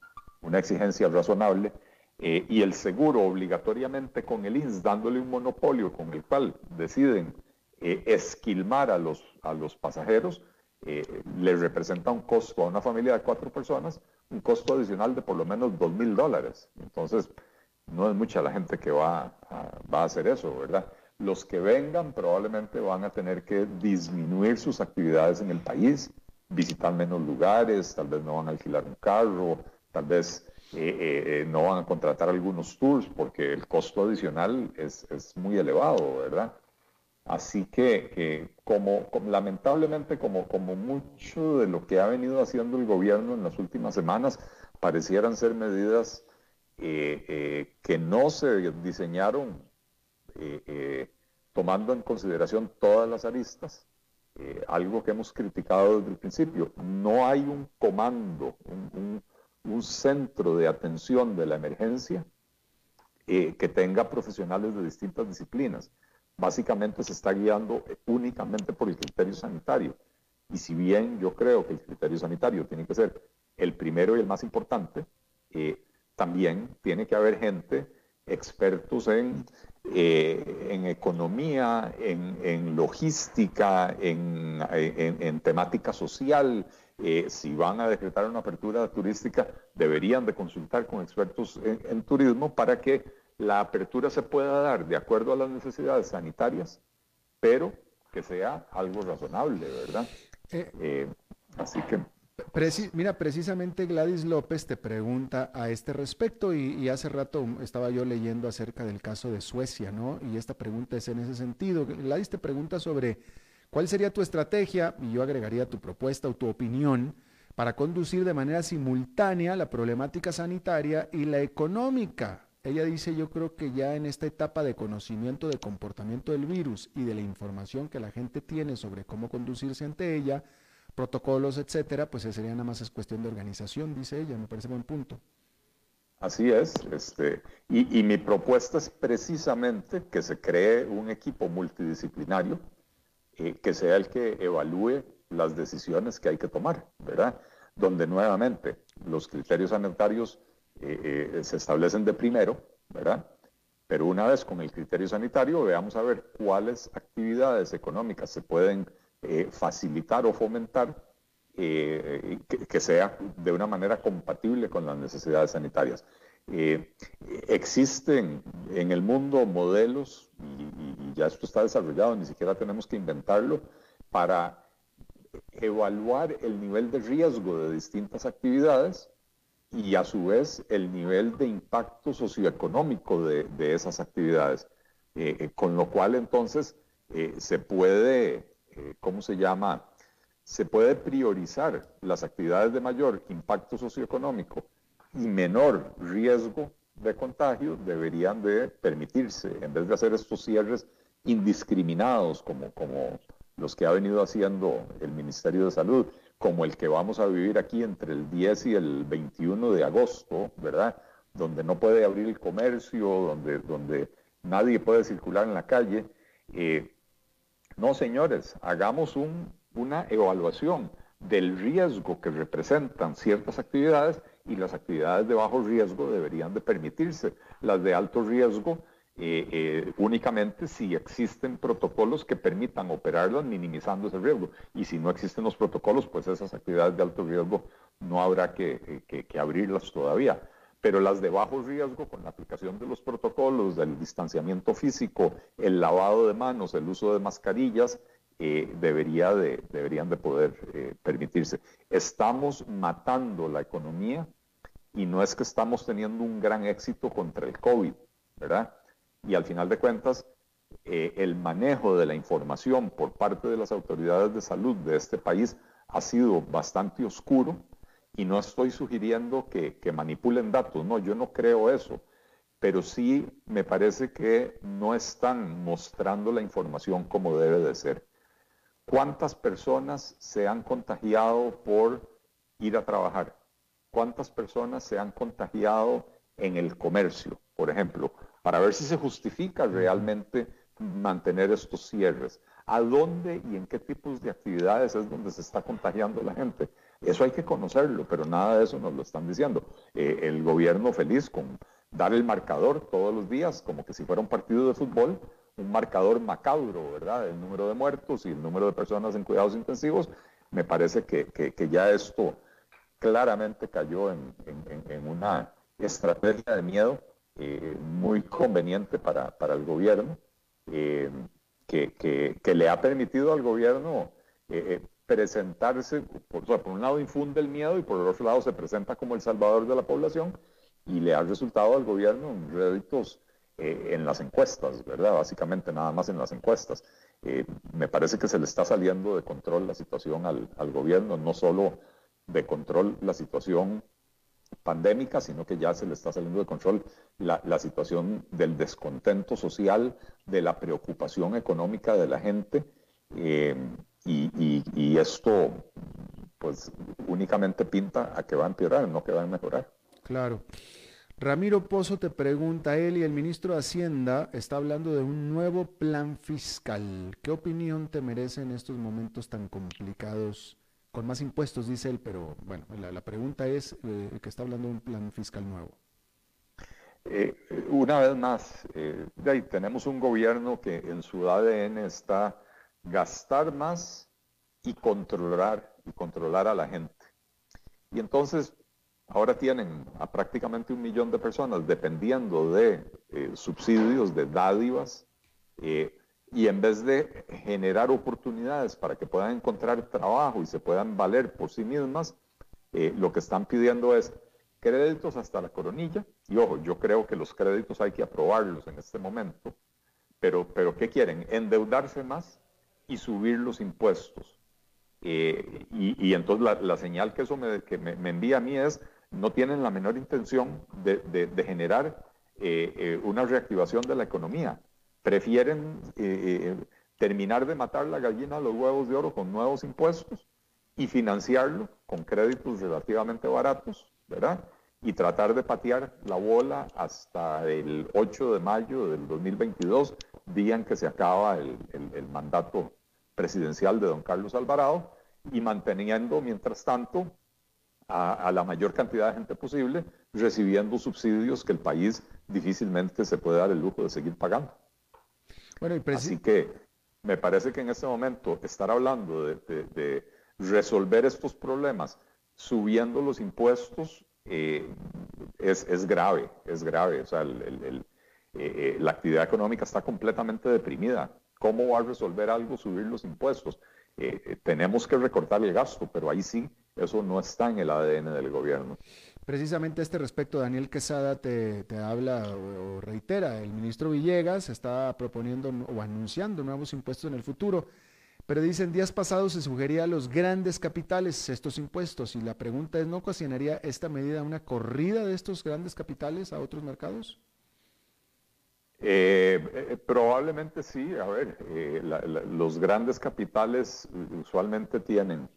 exigencia razonable, eh, y el seguro obligatoriamente con el INS, dándole un monopolio con el cual deciden eh, esquilmar a los, a los pasajeros eh, le representa un costo a una familia de cuatro personas, un costo adicional de por lo menos dos mil dólares. Entonces, no es mucha la gente que va va a hacer eso, ¿verdad? Los que vengan probablemente van a tener que disminuir sus actividades en el país, visitar menos lugares, tal vez no van a alquilar un carro, tal vez eh, no van a contratar algunos tours porque el costo adicional es, es muy elevado, ¿verdad? Así que, como, lamentablemente, como, como mucho de lo que ha venido haciendo el gobierno en las últimas semanas, parecieran ser medidas eh, eh, que no se diseñaron eh, tomando en consideración todas las aristas, algo que hemos criticado desde el principio. No hay un comando, un centro de atención de la emergencia que tenga profesionales de distintas disciplinas básicamente se está guiando únicamente por el criterio sanitario. Y si bien yo creo que el criterio sanitario tiene que ser el primero y el más importante, eh, también tiene que haber gente, expertos en, eh, en economía, en, logística, en, temática social. Eh, si van a decretar una apertura turística, deberían de consultar con expertos en turismo para que la apertura se pueda dar de acuerdo a las necesidades sanitarias, pero que sea algo razonable, ¿verdad? Eh, eh, así que... mira, precisamente Gladys López te pregunta a este respecto y, hace rato estaba yo leyendo acerca del caso de Suecia, ¿no? Y esta pregunta es en ese sentido. Gladys te pregunta sobre cuál sería tu estrategia, y yo agregaría tu propuesta o tu opinión, para conducir de manera simultánea la problemática sanitaria y la económica ella dice, yo creo que ya en esta etapa de conocimiento del comportamiento del virus y de la información que la gente tiene sobre cómo conducirse ante ella, protocolos, etcétera, pues sería nada más es cuestión de organización, dice ella, me parece buen punto. Así es, este, y, mi propuesta es precisamente que se cree un equipo multidisciplinario, eh, que sea el que evalúe las decisiones que hay que tomar, ¿verdad? Donde nuevamente los criterios sanitarios eh, eh, se establecen de primero, ¿verdad? Pero una vez con el criterio sanitario, veamos a ver cuáles actividades económicas se pueden eh, facilitar o fomentar que, que, sea de una manera compatible con las necesidades sanitarias. existen en el mundo modelos, y, ya esto está desarrollado, ni siquiera tenemos que inventarlo, para evaluar el nivel de riesgo de distintas actividades y a su vez el nivel de impacto socioeconómico de, esas actividades. Eh, eh, con lo cual entonces eh, se puede, ¿cómo se llama? Se puede priorizar las actividades de mayor impacto socioeconómico y menor riesgo de contagio deberían de permitirse, en vez de hacer estos cierres indiscriminados como, como los que ha venido haciendo el Ministerio de Salud, como el que vamos a vivir aquí entre el 10 y el 21 de agosto, ¿verdad? Donde no puede abrir el comercio, donde, donde nadie puede circular en la calle. Eh, no, señores, hagamos un, una evaluación del riesgo que representan ciertas actividades y las actividades de bajo riesgo deberían de permitirse. Las de alto riesgo eh, eh, únicamente si existen protocolos que permitan operarlas minimizando ese riesgo. Y si no existen los protocolos, pues esas actividades de alto riesgo no habrá que, eh, abrirlas todavía. Pero las de bajo riesgo, con la aplicación de los protocolos, del distanciamiento físico, el lavado de manos, el uso de mascarillas, debería de, deberían de poder permitirse. Estamos matando la economía y no es que estamos teniendo un gran éxito contra el COVID, ¿verdad? y al final de cuentas eh, el manejo de la información por parte de las autoridades de salud de este país ha sido bastante oscuro y no estoy sugiriendo que, que manipulen datos, no, yo no creo eso, pero sí me parece que no están mostrando la información como debe de ser. ¿Cuántas personas se han contagiado por ir a trabajar? ¿Cuántas personas se han contagiado en el comercio, por ejemplo? para ver si se justifica realmente mantener estos cierres. ¿A dónde y en qué tipos de actividades es donde se está contagiando la gente? Eso hay que conocerlo, pero nada de eso nos lo están diciendo. Eh, el gobierno feliz con dar el marcador todos los días, como que si fuera un partido de fútbol, un marcador macabro, ¿verdad? El número de muertos y el número de personas en cuidados intensivos, me parece que, ya esto claramente cayó en una estrategia de miedo eh, muy conveniente para, para el gobierno, eh, que, que, le ha permitido al gobierno presentarse, por, un lado infunde el miedo y por el otro lado se presenta como el salvador de la población y le ha resultado al gobierno réditos en las encuestas, ¿verdad? Básicamente nada más en las encuestas. me parece que se le está saliendo de control la situación al, al gobierno, no solo de control la situación pandémica, sino que ya se le está saliendo de control la, situación del descontento social, de la preocupación económica de la gente. Eh, y, esto, pues, únicamente pinta a que va a empeorar, no que va a mejorar. Claro. Ramiro Pozo te pregunta, él y el ministro de Hacienda está hablando de un nuevo plan fiscal. ¿Qué opinión te merece en estos momentos tan complicados con más impuestos, dice él, pero bueno, la, pregunta es eh, que está hablando de un plan fiscal nuevo. Eh, una vez más, eh, ahí tenemos un gobierno que en su ADN está gastar más y controlar y controlar a la gente. Y entonces ahora tienen a prácticamente un millón de personas dependiendo de eh, subsidios, de dádivas, y en vez de generar oportunidades para que puedan encontrar trabajo y se puedan valer por sí mismas, eh, lo que están pidiendo es créditos hasta la coronilla. Y ojo, yo creo que los créditos hay que aprobarlos en este momento, pero, pero ¿qué quieren? Endeudarse más y subir los impuestos. Eh, y, entonces la, señal que eso me, que me, envía a mí es, no tienen la menor intención de, generar eh, una reactivación de la economía prefieren eh, eh, terminar de matar la gallina a los huevos de oro con nuevos impuestos y financiarlo con créditos relativamente baratos, ¿verdad? Y tratar de patear la bola hasta el 8 de mayo del 2022, día en que se acaba el, mandato presidencial de don Carlos Alvarado, y manteniendo, mientras tanto, a, la mayor cantidad de gente posible recibiendo subsidios que el país difícilmente se puede dar el lujo de seguir pagando. Bueno, y Así que me parece que en este momento estar hablando de, resolver estos problemas subiendo los impuestos eh, es, grave, es grave. O sea, eh, eh, la actividad económica está completamente deprimida. ¿Cómo va a resolver algo subir los impuestos? tenemos que recortar el gasto, pero ahí sí eso no está en el ADN del gobierno. Precisamente a este respecto, Daniel Quesada te, habla o, reitera, el ministro Villegas está proponiendo o anunciando nuevos impuestos en el futuro, pero dicen días pasados se sugería a los grandes capitales estos impuestos y la pregunta es, ¿no ocasionaría esta medida una corrida de estos grandes capitales a otros mercados? Eh, eh, probablemente sí, a ver, eh, los grandes capitales usualmente tienen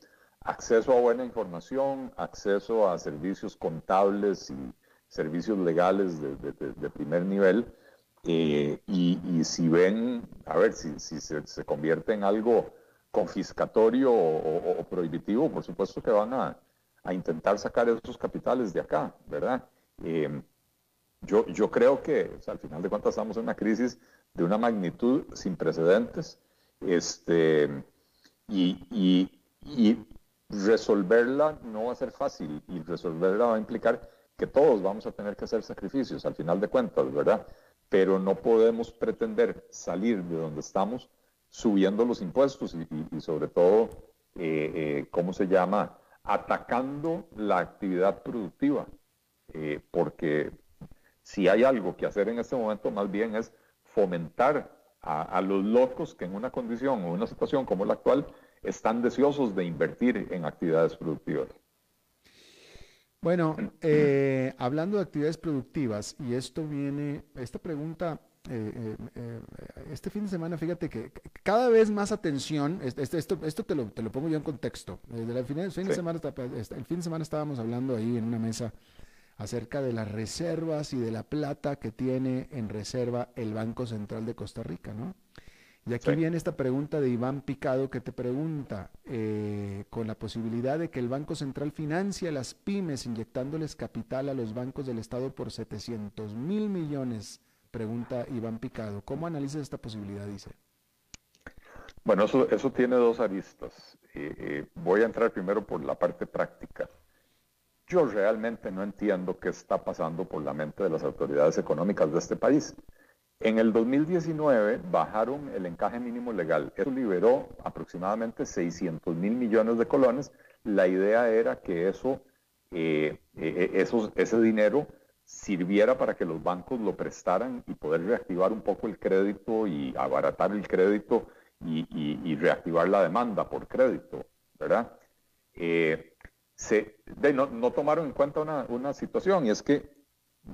acceso a buena información, acceso a servicios contables y servicios legales de, primer nivel. Eh, y, si ven, a ver, si, se, convierte en algo confiscatorio o, prohibitivo, por supuesto que van a, intentar sacar esos capitales de acá, ¿verdad? Yo, yo creo que al final de cuentas estamos en una crisis de una magnitud sin precedentes. Este, y, y resolverla no va a ser fácil y resolverla va a implicar que todos vamos a tener que hacer sacrificios al final de cuentas, ¿verdad? Pero no podemos pretender salir de donde estamos subiendo los impuestos y, sobre todo, eh, eh, ¿cómo se llama? Atacando la actividad productiva. Eh, porque si hay algo que hacer en este momento, más bien es fomentar a, a los locos que en una condición o una situación como la actual están deseosos de invertir en actividades productivas. Bueno, eh, hablando de actividades productivas, y esto viene, esta pregunta, eh, eh, este fin de semana, fíjate que cada vez más atención, este, esto, esto te, lo, te, lo, pongo yo en contexto. Desde el fin, de, semana, el fin de semana estábamos hablando ahí en una mesa acerca de las reservas y de la plata que tiene en reserva el Banco Central de Costa Rica, ¿no? Y aquí viene esta pregunta de Iván Picado que te pregunta, eh, con la posibilidad de que el Banco Central financie a las pymes inyectándoles capital a los bancos del Estado por 700 mil millones, pregunta Iván Picado. ¿Cómo analizas esta posibilidad? Dice. Bueno, eso, eso tiene dos aristas. Eh, eh, voy a entrar primero por la parte práctica. Yo realmente no entiendo qué está pasando por la mente de las autoridades económicas de este país. En el 2019 bajaron el encaje mínimo legal. Eso liberó aproximadamente 600 mil millones de colones. La idea era que eso, eh, eh, ese dinero sirviera para que los bancos lo prestaran y poder reactivar un poco el crédito y abaratar el crédito y, reactivar la demanda por crédito, ¿verdad? Eh, se, no, tomaron en cuenta una, situación y es que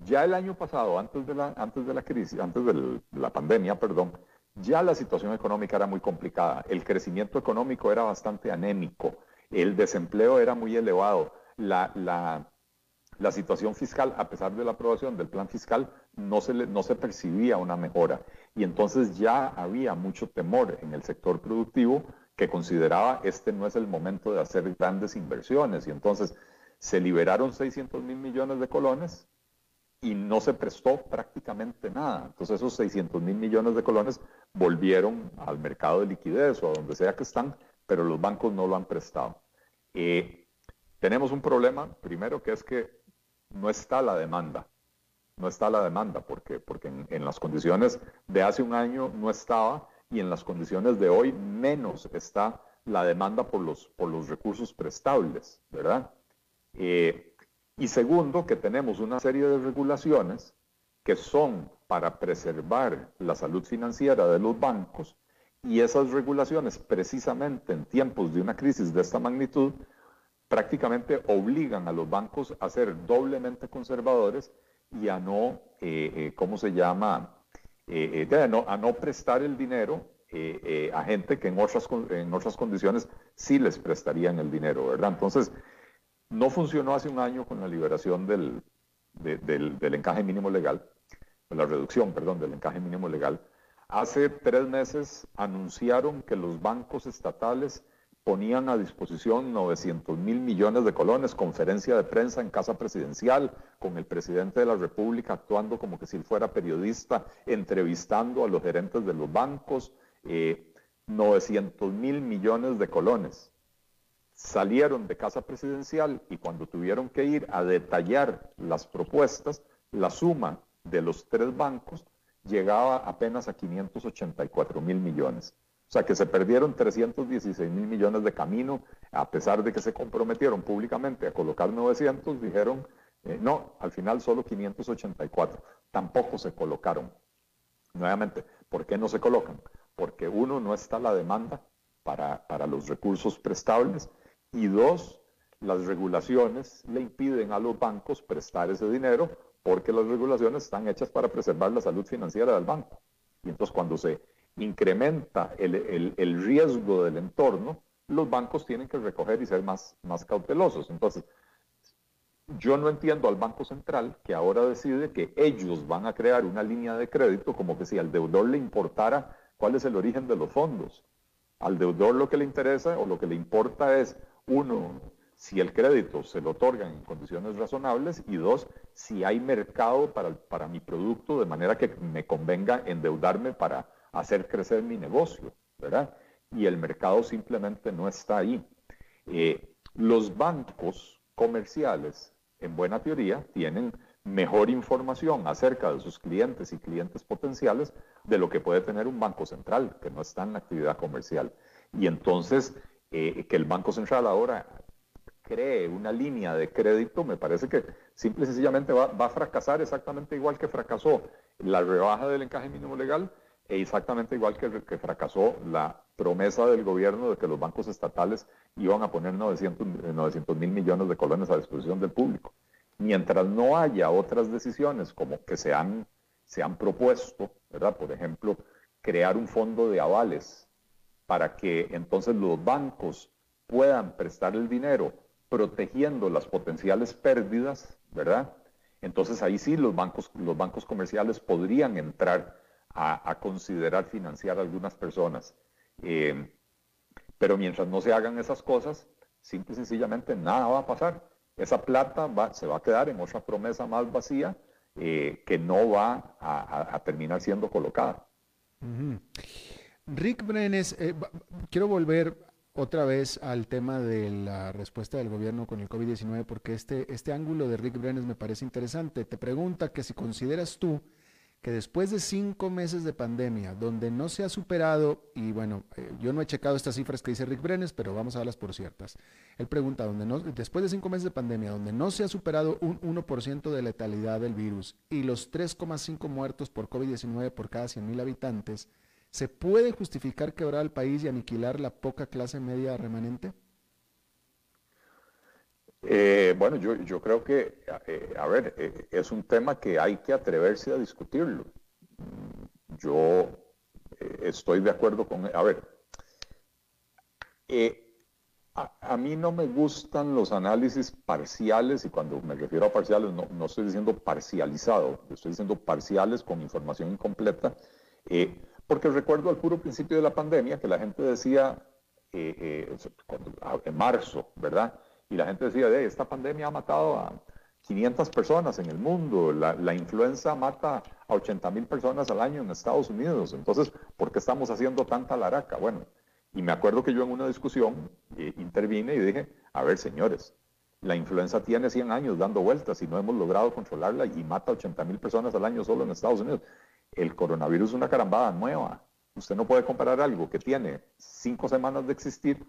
ya el año pasado, antes de la, antes de la crisis, antes de la pandemia, perdón, ya la situación económica era muy complicada. El crecimiento económico era bastante anémico. El desempleo era muy elevado. La, la, la situación fiscal, a pesar de la aprobación del plan fiscal, no se, no se percibía una mejora. Y entonces ya había mucho temor en el sector productivo que consideraba este no es el momento de hacer grandes inversiones. Y entonces se liberaron 600 mil millones de colones y no se prestó prácticamente nada. Entonces esos 600 mil millones de colones volvieron al mercado de liquidez o a donde sea que están, pero los bancos no lo han prestado. Eh, tenemos un problema, primero, que es que no está la demanda. No está la demanda, porque, porque en, las condiciones de hace un año no estaba y en las condiciones de hoy menos está la demanda por los, por los recursos prestables, ¿verdad? Eh, y segundo, que tenemos una serie de regulaciones que son para preservar la salud financiera de los bancos y esas regulaciones precisamente en tiempos de una crisis de esta magnitud prácticamente obligan a los bancos a ser doblemente conservadores y a no, eh, eh, ¿cómo se llama? Eh, a, no, prestar el dinero a gente que en otras, en otras condiciones sí les prestarían el dinero, ¿verdad? Entonces, no funcionó hace un año con la liberación del, del, encaje mínimo legal, la reducción, perdón, del encaje mínimo legal. Hace tres meses anunciaron que los bancos estatales ponían a disposición 900 mil millones de colones, conferencia de prensa en casa presidencial, con el presidente de la República actuando como que si fuera periodista, entrevistando a los gerentes de los bancos, 900 eh, mil millones de colones. Salieron de casa presidencial y cuando tuvieron que ir a detallar las propuestas, la suma de los tres bancos llegaba apenas a 584 mil millones. O sea que se perdieron 316 mil millones de camino, a pesar de que se comprometieron públicamente a colocar 900, dijeron, eh, no, al final solo 584. Tampoco se colocaron. Nuevamente, ¿por qué no se colocan? Porque uno, no está la demanda para, para los recursos prestables y dos, las regulaciones le impiden a los bancos prestar ese dinero porque las regulaciones están hechas para preservar la salud financiera del banco. Y entonces cuando se incrementa el, riesgo del entorno, los bancos tienen que recoger y ser más, más cautelosos. Entonces, yo no entiendo al Banco Central que ahora decide que ellos van a crear una línea de crédito como que si al deudor le importara cuál es el origen de los fondos. Al deudor lo que le interesa o lo que le importa es, uno, si el crédito se lo otorgan en condiciones razonables y dos, si hay mercado para, para mi producto de manera que me convenga endeudarme para, hacer crecer mi negocio, ¿verdad? Y el mercado simplemente no está ahí. Eh, los bancos comerciales, en buena teoría, tienen mejor información acerca de sus clientes y clientes potenciales de lo que puede tener un banco central, que no está en la actividad comercial. Y entonces, eh, que el Banco Central ahora cree una línea de crédito, me parece que simple y sencillamente va, a fracasar exactamente igual que fracasó la rebaja del encaje mínimo legal exactamente igual que, que fracasó la promesa del gobierno de que los bancos estatales iban a poner 900 mil millones de colones a disposición del público. Mientras no haya otras decisiones como que se han, se han propuesto, ¿verdad? Por ejemplo, crear un fondo de avales para que entonces los bancos puedan prestar el dinero protegiendo las potenciales pérdidas, ¿verdad? Entonces ahí sí los bancos, los bancos comerciales podrían entrar a, considerar financiar a algunas personas. Eh, pero mientras no se hagan esas cosas, simple y sencillamente nada va a pasar. Esa plata va, se va a quedar en otra promesa más vacía eh, que no va a, terminar siendo colocada. Rick Brenes, eh, quiero volver otra vez al tema de la respuesta del gobierno con el COVID-19 porque este, este ángulo de Rick Brenes me parece interesante. Te pregunta que si consideras tú que después de cinco meses de pandemia, donde no se ha superado, y bueno, eh, yo no he checado estas cifras que dice Rick Brenes, pero vamos a darlas por ciertas. Él pregunta, donde no, después de cinco meses de pandemia, donde no se ha superado un 1% de letalidad del virus y los 3,5 muertos por COVID-19 por cada 100.000 habitantes, ¿se puede justificar quebrar al país y aniquilar la poca clase media remanente? Eh, bueno, yo, yo, creo que, eh, a ver, eh, es un tema que hay que atreverse a discutirlo. Yo estoy de acuerdo con, a ver, a, mí no me gustan los análisis parciales y cuando me refiero a parciales no, no estoy diciendo parcializado, estoy diciendo parciales con información incompleta, porque recuerdo al puro principio de la pandemia que la gente decía, en marzo, ¿verdad? Y la gente decía, de esta pandemia ha matado a 500 personas en el mundo, la, influenza mata a 80 mil personas al año en Estados Unidos, entonces, ¿por qué estamos haciendo tanta laraca? Bueno, y me acuerdo que yo en una discusión eh, intervine y dije, a ver, señores, la influenza tiene 100 años dando vueltas y no hemos logrado controlarla y mata a 80 mil personas al año solo en Estados Unidos. El coronavirus es una carambada nueva. Usted no puede comparar algo que tiene cinco semanas de existir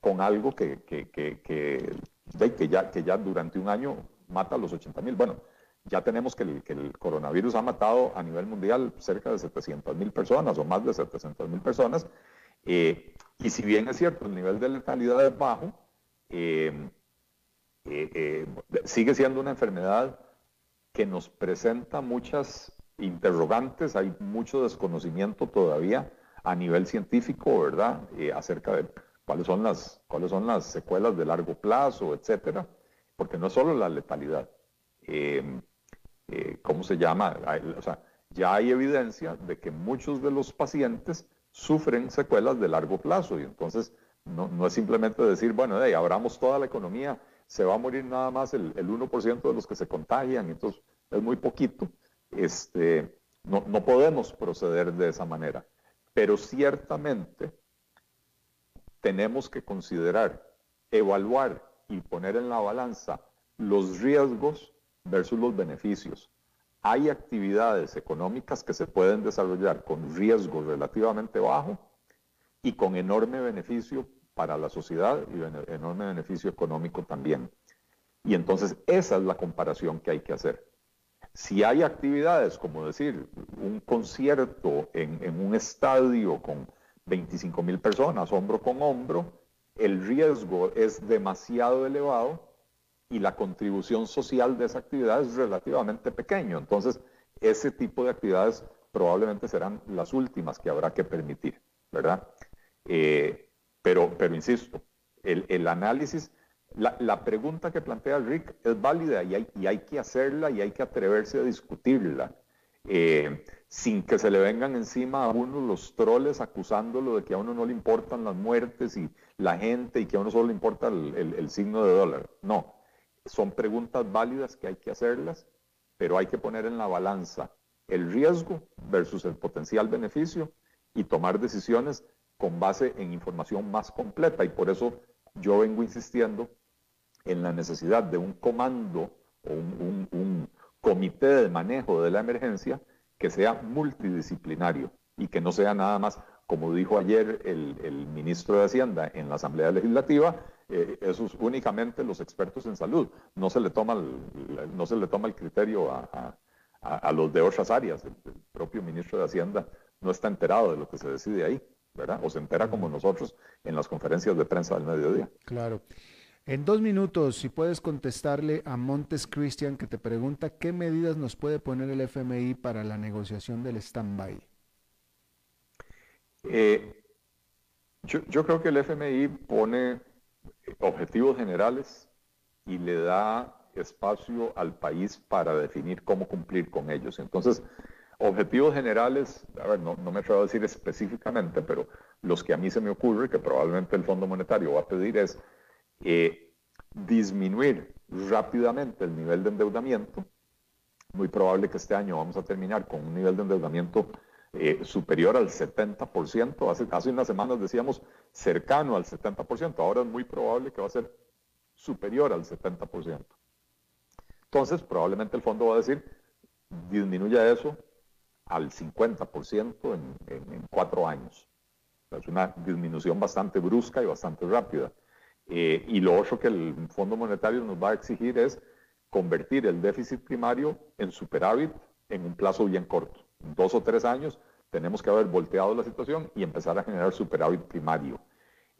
con algo que, que, que, que, ya, que ya durante un año mata a los 80 mil. Bueno, ya tenemos que el, coronavirus ha matado a nivel mundial cerca de 700 mil personas o más de 700 mil personas. Eh, y si bien es cierto, el nivel de letalidad es bajo, eh, eh, sigue siendo una enfermedad que nos presenta muchas interrogantes, hay mucho desconocimiento todavía a nivel científico, ¿verdad?, acerca de cuáles son las, cuáles son las secuelas de largo plazo, etcétera, porque no es solo la letalidad. Eh, eh, ¿Cómo se llama? O sea, ya hay evidencia de que muchos de los pacientes sufren secuelas de largo plazo y entonces No, es simplemente decir, bueno, hey, abramos toda la economía, se va a morir nada más el, 1% de los que se contagian, entonces es muy poquito. Este, no, no podemos proceder de esa manera. Pero ciertamente tenemos que considerar, evaluar y poner en la balanza los riesgos versus los beneficios. Hay actividades económicas que se pueden desarrollar con riesgo relativamente bajo y con enorme beneficio para la sociedad y enorme beneficio económico también. Y entonces esa es la comparación que hay que hacer. Si hay actividades como decir un concierto en, en un estadio con 25 mil personas hombro con hombro, el riesgo es demasiado elevado y la contribución social de esa actividad es relativamente pequeño. Entonces, ese tipo de actividades probablemente serán las últimas que habrá que permitir, ¿verdad? Eh, pero, pero insisto, el, análisis, la, pregunta que plantea Rick es válida y hay, y hay que hacerla y hay que atreverse a discutirla. Eh, sin que se le vengan encima a uno los troles acusándolo de que a uno no le importan las muertes y la gente y que a uno solo le importa el, signo de dólar. No, son preguntas válidas que hay que hacerlas, pero hay que poner en la balanza el riesgo versus el potencial beneficio y tomar decisiones con base en información más completa. Y por eso yo vengo insistiendo en la necesidad de un comando o un comité de manejo de la emergencia que sea multidisciplinario y que no sea nada más, como dijo ayer el, ministro de Hacienda en la Asamblea Legislativa, eh, esos únicamente los expertos en salud. No se le toma el, no se le toma el criterio a, los de otras áreas. El, propio ministro de Hacienda no está enterado de lo que se decide ahí, ¿verdad? O se entera como nosotros en las conferencias de prensa del mediodía. Claro. En dos minutos, si puedes contestarle a Montes Christian que te pregunta qué medidas nos puede poner el FMI para la negociación del stand-by. Eh, yo, creo que el FMI pone objetivos generales y le da espacio al país para definir cómo cumplir con ellos. Entonces, objetivos generales, a ver, no, me atrevo a decir específicamente, pero los que a mí se me ocurre que probablemente el Fondo Monetario va a pedir es eh, disminuir rápidamente el nivel de endeudamiento. Muy probable que este año vamos a terminar con un nivel de endeudamiento eh, superior al 70%. Hace, hace unas semanas decíamos cercano al 70%. Ahora es muy probable que va a ser superior al 70%. Entonces, probablemente el fondo va a decir, disminuya eso al 50% en, en cuatro años. Es una disminución bastante brusca y bastante rápida. Eh, y lo otro que el Fondo Monetario nos va a exigir es convertir el déficit primario en superávit en un plazo bien corto. dos o tres años tenemos que haber volteado la situación y empezar a generar superávit primario.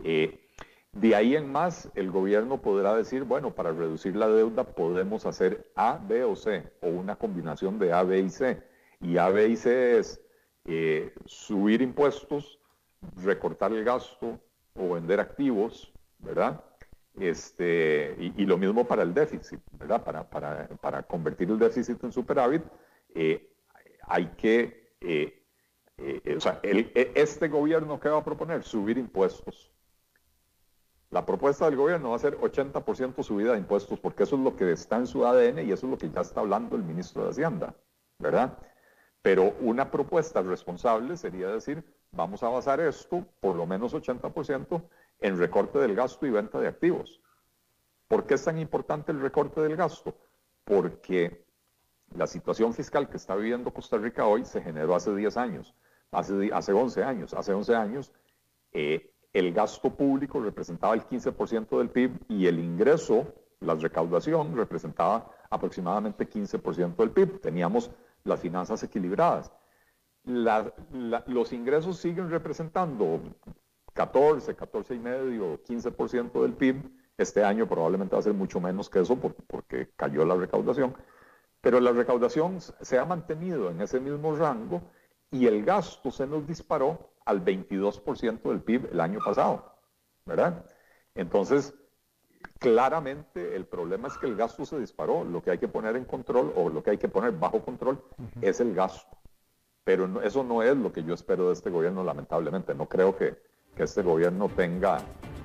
Eh, de ahí en más, el gobierno podrá decir, bueno, para reducir la deuda podemos hacer A, B o C, o una combinación de A, B y C. Y A, B y C es eh, subir impuestos, recortar el gasto o vender activos, ¿verdad? Este, y, lo mismo para el déficit, ¿verdad? Para, para, para convertir el déficit en superávit, eh, hay que, eh, eh, o sea, este gobierno que va a proponer, subir impuestos. La propuesta del gobierno va a ser 80% subida de impuestos, porque eso es lo que está en su ADN y eso es lo que ya está hablando el ministro de Hacienda, ¿verdad? Pero una propuesta responsable sería decir, vamos a basar esto, por lo menos 80%, en recorte del gasto y venta de activos. ¿Por qué es tan importante el recorte del gasto? Porque la situación fiscal que está viviendo Costa Rica hoy se generó hace 10 años, hace, hace 11 años. Hace 11 años eh, el gasto público representaba el 15% del PIB y el ingreso, la recaudación, representaba aproximadamente 15% del PIB. Teníamos las finanzas equilibradas. los ingresos siguen representando 14, 14 y medio, 15% del PIB. Este año probablemente va a ser mucho menos que eso porque cayó la recaudación. Pero la recaudación se ha mantenido en ese mismo rango y el gasto se nos disparó al 22% del PIB el año pasado, ¿verdad? Entonces, claramente el problema es que el gasto se disparó. Lo que hay que poner en control o lo que hay que poner bajo control es el gasto. Pero eso no es lo que yo espero de este gobierno, lamentablemente. No creo que, que este gobierno tenga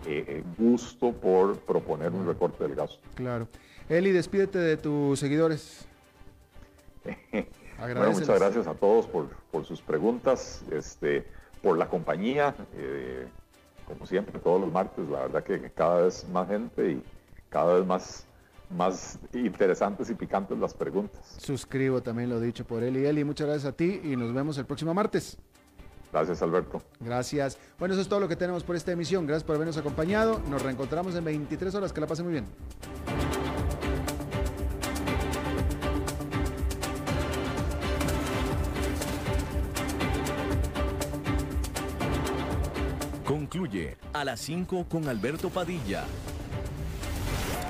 eh, gusto por proponer un recorte del gasto. Claro. Eli, despídete de tus seguidores. bueno, muchas gracias a todos por, por sus preguntas, este, por la compañía. Eh, como siempre, todos los martes, la verdad que cada vez más gente y cada vez más, más interesantes y picantes las preguntas. Suscribo también lo dicho por Eli. Eli, muchas gracias a ti y nos vemos el próximo martes. Gracias, Alberto. Gracias. Bueno, eso es todo lo que tenemos por esta emisión. Gracias por habernos acompañado. Nos reencontramos en 23 horas. Que la pasen muy bien. Concluye a las 5 con Alberto Padilla.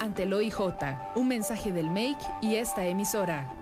ante el. Un mensaje del MAKE y esta emisora.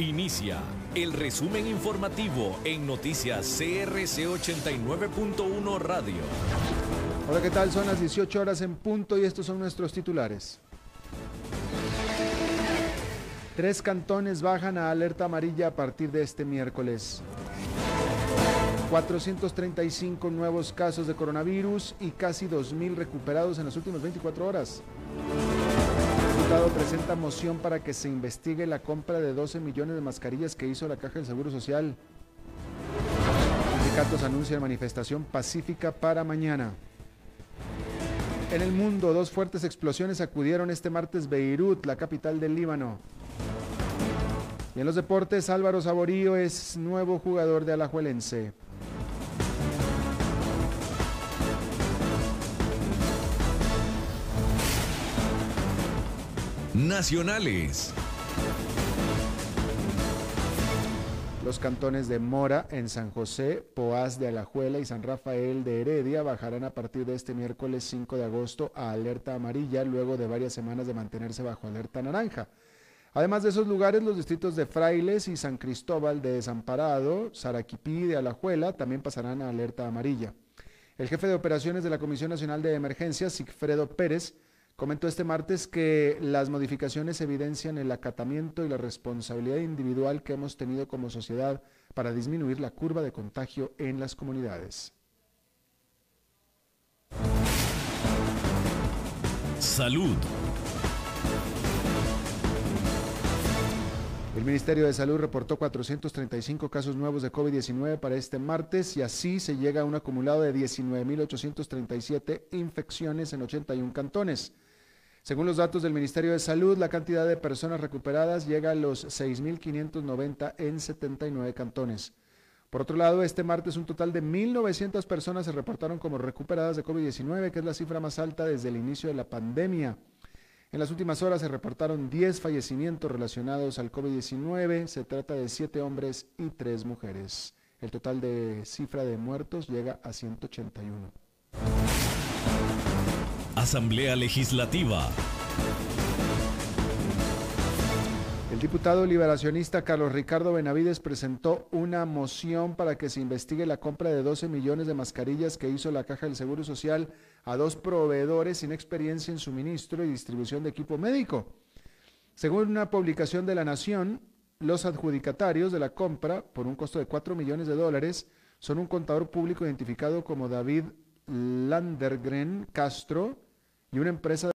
Inicia el resumen informativo en noticias CRC 89.1 Radio. Hola, ¿qué tal? Son las 18 horas en punto y estos son nuestros titulares. Tres cantones bajan a alerta amarilla a partir de este miércoles. 435 nuevos casos de coronavirus y casi 2.000 recuperados en las últimas 24 horas presenta moción para que se investigue la compra de 12 millones de mascarillas que hizo la Caja del Seguro Social. Sindicatos anuncian manifestación pacífica para mañana. En el mundo, dos fuertes explosiones acudieron este martes Beirut, la capital del Líbano. Y en los deportes, Álvaro Saborío es nuevo jugador de Alajuelense. Nacionales. Los cantones de Mora en San José, Poás de Alajuela y San Rafael de Heredia bajarán a partir de este miércoles 5 de agosto a alerta amarilla luego de varias semanas de mantenerse bajo alerta naranja. Además de esos lugares, los distritos de Frailes y San Cristóbal de Desamparado, Saraquipí de Alajuela también pasarán a alerta amarilla. El jefe de operaciones de la Comisión Nacional de Emergencias, Sigfredo Pérez, Comentó este martes que las modificaciones evidencian el acatamiento y la responsabilidad individual que hemos tenido como sociedad para disminuir la curva de contagio en las comunidades. Salud. El Ministerio de Salud reportó 435 casos nuevos de COVID-19 para este martes y así se llega a un acumulado de 19.837 infecciones en 81 cantones. Según los datos del Ministerio de Salud, la cantidad de personas recuperadas llega a los 6.590 en 79 cantones. Por otro lado, este martes un total de 1.900 personas se reportaron como recuperadas de COVID-19, que es la cifra más alta desde el inicio de la pandemia. En las últimas horas se reportaron 10 fallecimientos relacionados al COVID-19. Se trata de 7 hombres y 3 mujeres. El total de cifra de muertos llega a 181. Asamblea Legislativa. El diputado liberacionista Carlos Ricardo Benavides presentó una moción para que se investigue la compra de 12 millones de mascarillas que hizo la Caja del Seguro Social a dos proveedores sin experiencia en suministro y distribución de equipo médico. Según una publicación de La Nación, los adjudicatarios de la compra, por un costo de 4 millones de dólares, son un contador público identificado como David Landergren Castro y una empresa